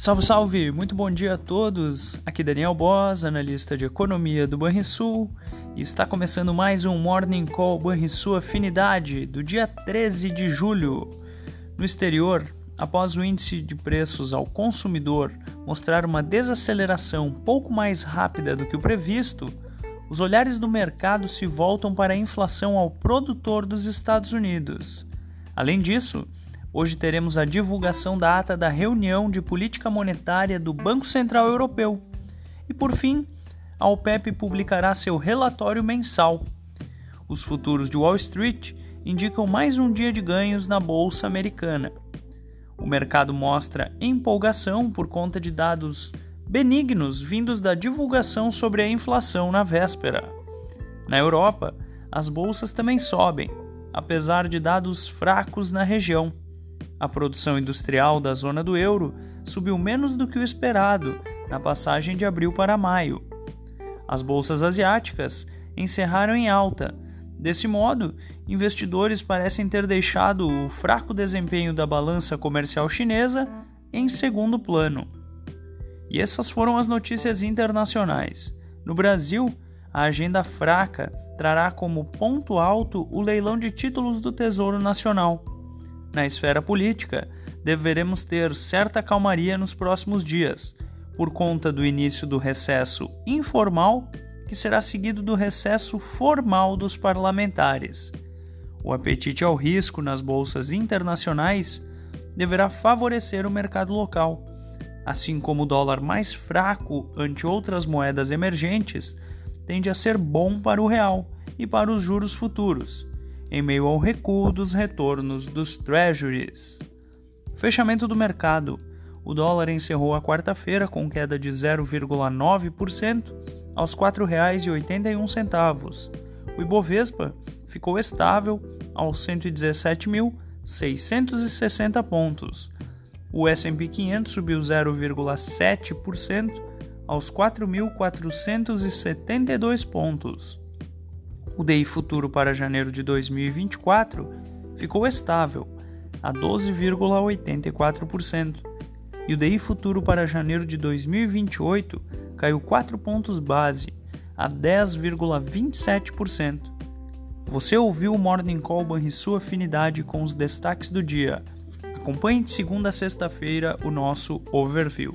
Salve, salve! Muito bom dia a todos! Aqui Daniel Boss, analista de economia do Banrisul, e está começando mais um Morning Call Banrisul Afinidade do dia 13 de julho. No exterior, após o índice de preços ao consumidor mostrar uma desaceleração pouco mais rápida do que o previsto, os olhares do mercado se voltam para a inflação ao produtor dos Estados Unidos. Além disso, Hoje teremos a divulgação da ata da reunião de política monetária do Banco Central Europeu. E por fim, a OPEP publicará seu relatório mensal. Os futuros de Wall Street indicam mais um dia de ganhos na bolsa americana. O mercado mostra empolgação por conta de dados benignos vindos da divulgação sobre a inflação na véspera. Na Europa, as bolsas também sobem, apesar de dados fracos na região. A produção industrial da zona do euro subiu menos do que o esperado na passagem de abril para maio. As bolsas asiáticas encerraram em alta. Desse modo, investidores parecem ter deixado o fraco desempenho da balança comercial chinesa em segundo plano. E essas foram as notícias internacionais. No Brasil, a agenda fraca trará como ponto alto o leilão de títulos do Tesouro Nacional na esfera política, deveremos ter certa calmaria nos próximos dias, por conta do início do recesso informal, que será seguido do recesso formal dos parlamentares. O apetite ao risco nas bolsas internacionais deverá favorecer o mercado local, assim como o dólar mais fraco ante outras moedas emergentes tende a ser bom para o real e para os juros futuros em meio ao recuo dos retornos dos treasuries. Fechamento do mercado. O dólar encerrou a quarta-feira com queda de 0,9% aos R$ 4,81. O Ibovespa ficou estável aos 117.660 pontos. O S&P 500 subiu 0,7% aos 4.472 pontos. O DI futuro para janeiro de 2024 ficou estável, a 12,84%, e o DI futuro para janeiro de 2028 caiu 4 pontos base, a 10,27%. Você ouviu o Morning Call Banrisul Afinidade com os destaques do dia. Acompanhe de segunda a sexta-feira o nosso overview.